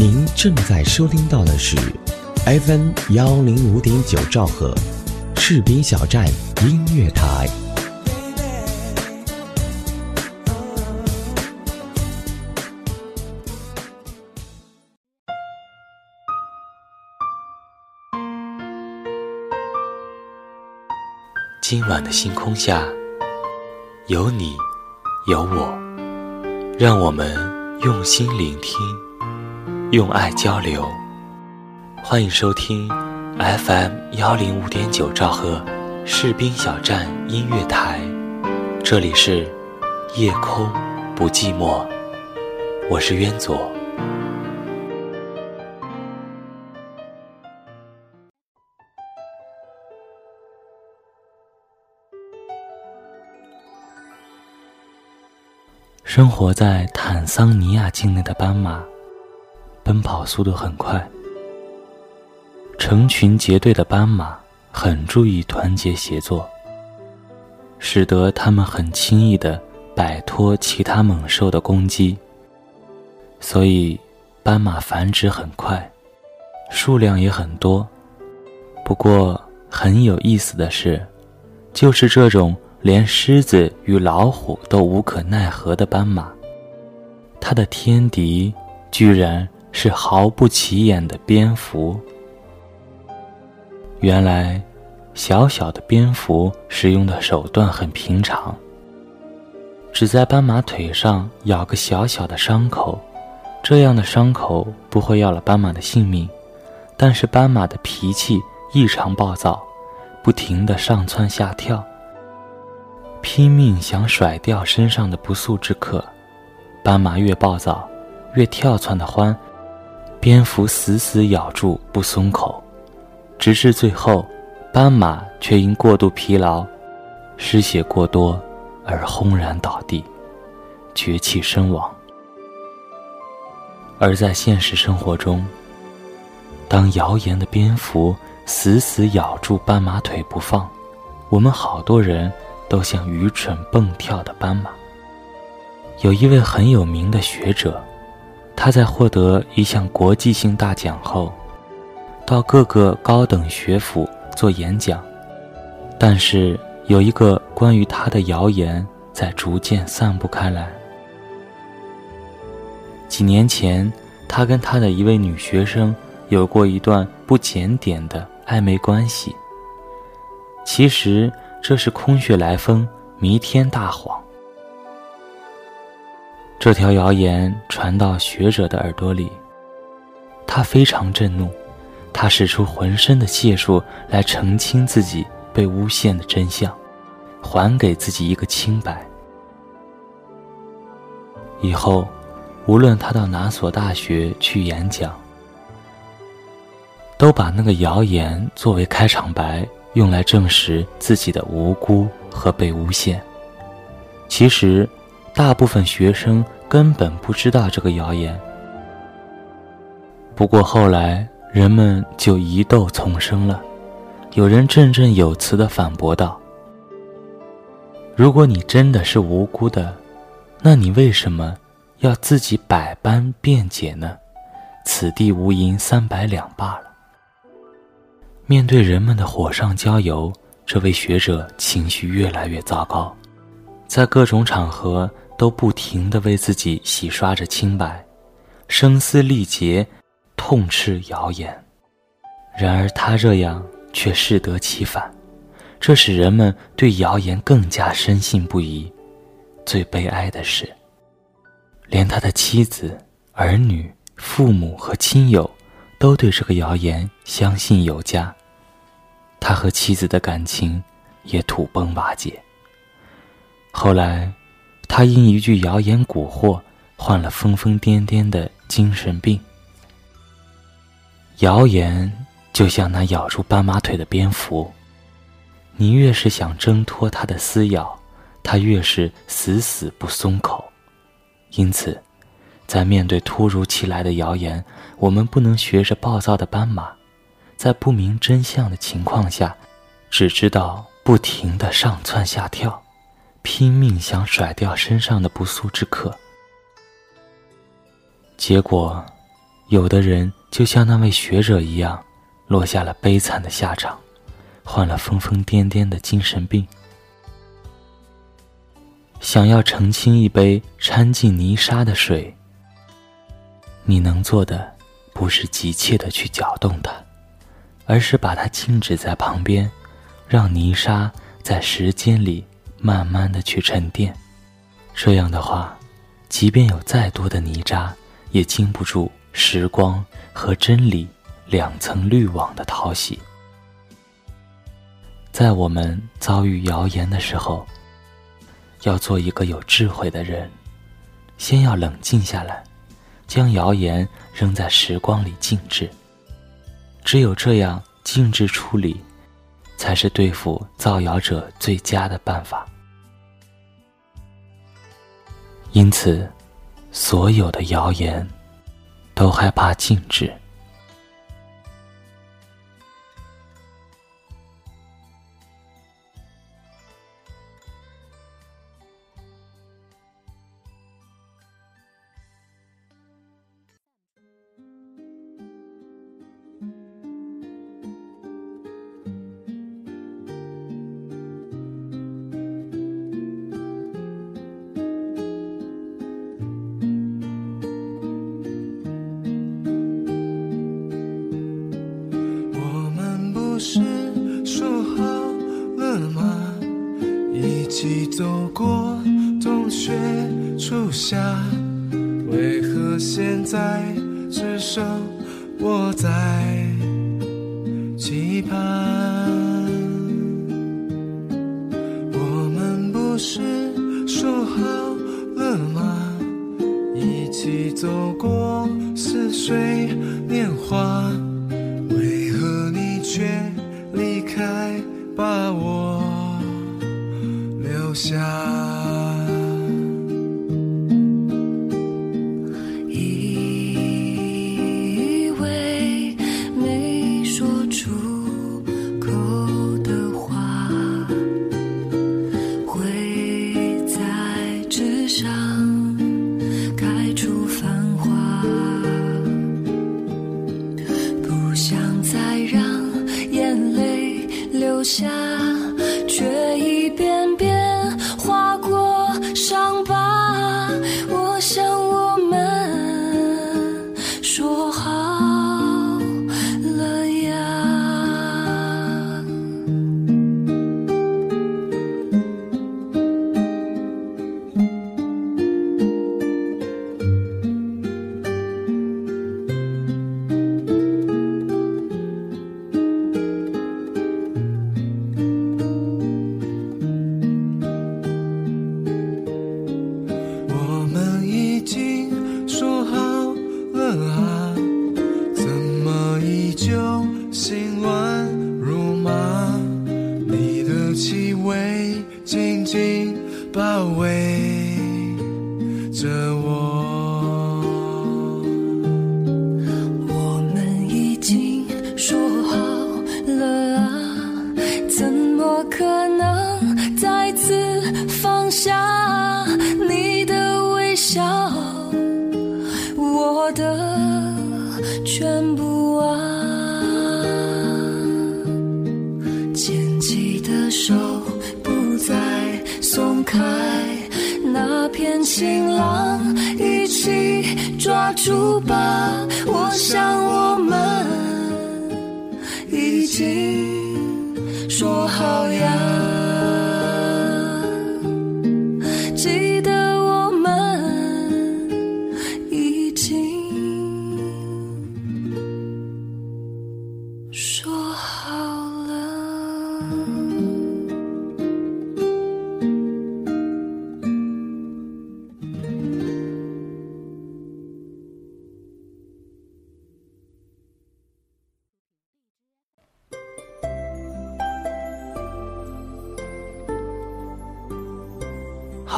您正在收听到的是 FM 幺零五点九兆赫，士兵小站音乐台。今晚的星空下，有你，有我，让我们用心聆听，用爱交流。欢迎收听 FM 幺零五点九兆赫士兵小站音乐台，这里是夜空不寂寞，我是渊左。生活在坦桑尼亚境内的斑马，奔跑速度很快。成群结队的斑马很注意团结协作，使得它们很轻易地摆脱其他猛兽的攻击。所以，斑马繁殖很快，数量也很多。不过，很有意思的是，就是这种。连狮子与老虎都无可奈何的斑马，它的天敌居然是毫不起眼的蝙蝠。原来，小小的蝙蝠使用的手段很平常，只在斑马腿上咬个小小的伤口，这样的伤口不会要了斑马的性命，但是斑马的脾气异常暴躁，不停地上蹿下跳。拼命想甩掉身上的不速之客，斑马越暴躁，越跳窜的欢，蝙蝠死死咬住不松口，直至最后，斑马却因过度疲劳，失血过多而轰然倒地，绝气身亡。而在现实生活中，当谣言的蝙蝠死死咬住斑马腿不放，我们好多人。都像愚蠢蹦跳的斑马。有一位很有名的学者，他在获得一项国际性大奖后，到各个高等学府做演讲，但是有一个关于他的谣言在逐渐散布开来。几年前，他跟他的一位女学生有过一段不检点的暧昧关系。其实。这是空穴来风、弥天大谎。这条谣言传到学者的耳朵里，他非常震怒，他使出浑身的解数来澄清自己被诬陷的真相，还给自己一个清白。以后，无论他到哪所大学去演讲，都把那个谣言作为开场白。用来证实自己的无辜和被诬陷。其实，大部分学生根本不知道这个谣言。不过后来，人们就疑窦丛生了。有人振振有词地反驳道：“如果你真的是无辜的，那你为什么要自己百般辩解呢？此地无银三百两罢了。”面对人们的火上浇油，这位学者情绪越来越糟糕，在各种场合都不停地为自己洗刷着清白，声嘶力竭，痛斥谣言。然而他这样却适得其反，这使人们对谣言更加深信不疑。最悲哀的是，连他的妻子、儿女、父母和亲友，都对这个谣言相信有加。他和妻子的感情也土崩瓦解。后来，他因一句谣言蛊惑，患了疯疯癫癫的精神病。谣言就像那咬住斑马腿的蝙蝠，你越是想挣脱它的撕咬，它越是死死不松口。因此，在面对突如其来的谣言，我们不能学着暴躁的斑马。在不明真相的情况下，只知道不停的上蹿下跳，拼命想甩掉身上的不速之客。结果，有的人就像那位学者一样，落下了悲惨的下场，患了疯疯癫癫的精神病。想要澄清一杯掺进泥沙的水，你能做的不是急切的去搅动它，而是把它静止在旁边，让泥沙在时间里慢慢的去沉淀。这样的话，即便有再多的泥渣，也经不住时光和真理两层滤网的淘洗。在我们遭遇谣言的时候。要做一个有智慧的人，先要冷静下来，将谣言扔在时光里静置。只有这样静置处理，才是对付造谣者最佳的办法。因此，所有的谣言都害怕禁止。不是说好了吗？一起走过冬雪初夏，为何现在只剩我在期盼？我们不是说好了吗？一起走过似水年华。却离开，把我留下？紧紧包围着我我们已经说好了啊怎么可能再次放下你的微笑我的全部啊前进开那片晴朗，一起抓住吧！我想我们已经说好呀。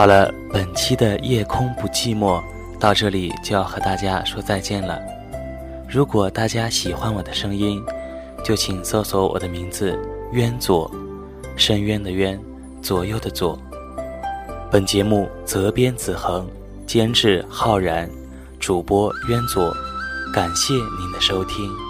好了，本期的夜空不寂寞到这里就要和大家说再见了。如果大家喜欢我的声音，就请搜索我的名字“渊左”，深渊的渊，左右的左。本节目责编子恒，监制浩然，主播渊左。感谢您的收听。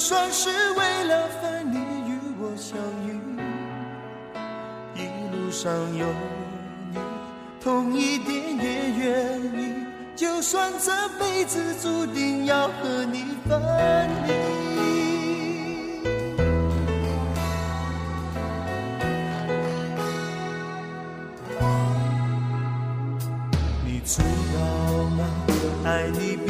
就算是为了分离与我相遇。一路上有你，痛一点也愿意，就算这辈子注定要和你分离。你知道吗？爱你并不容易，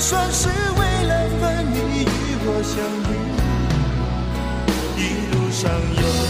算是为了分离与我相遇。一路上有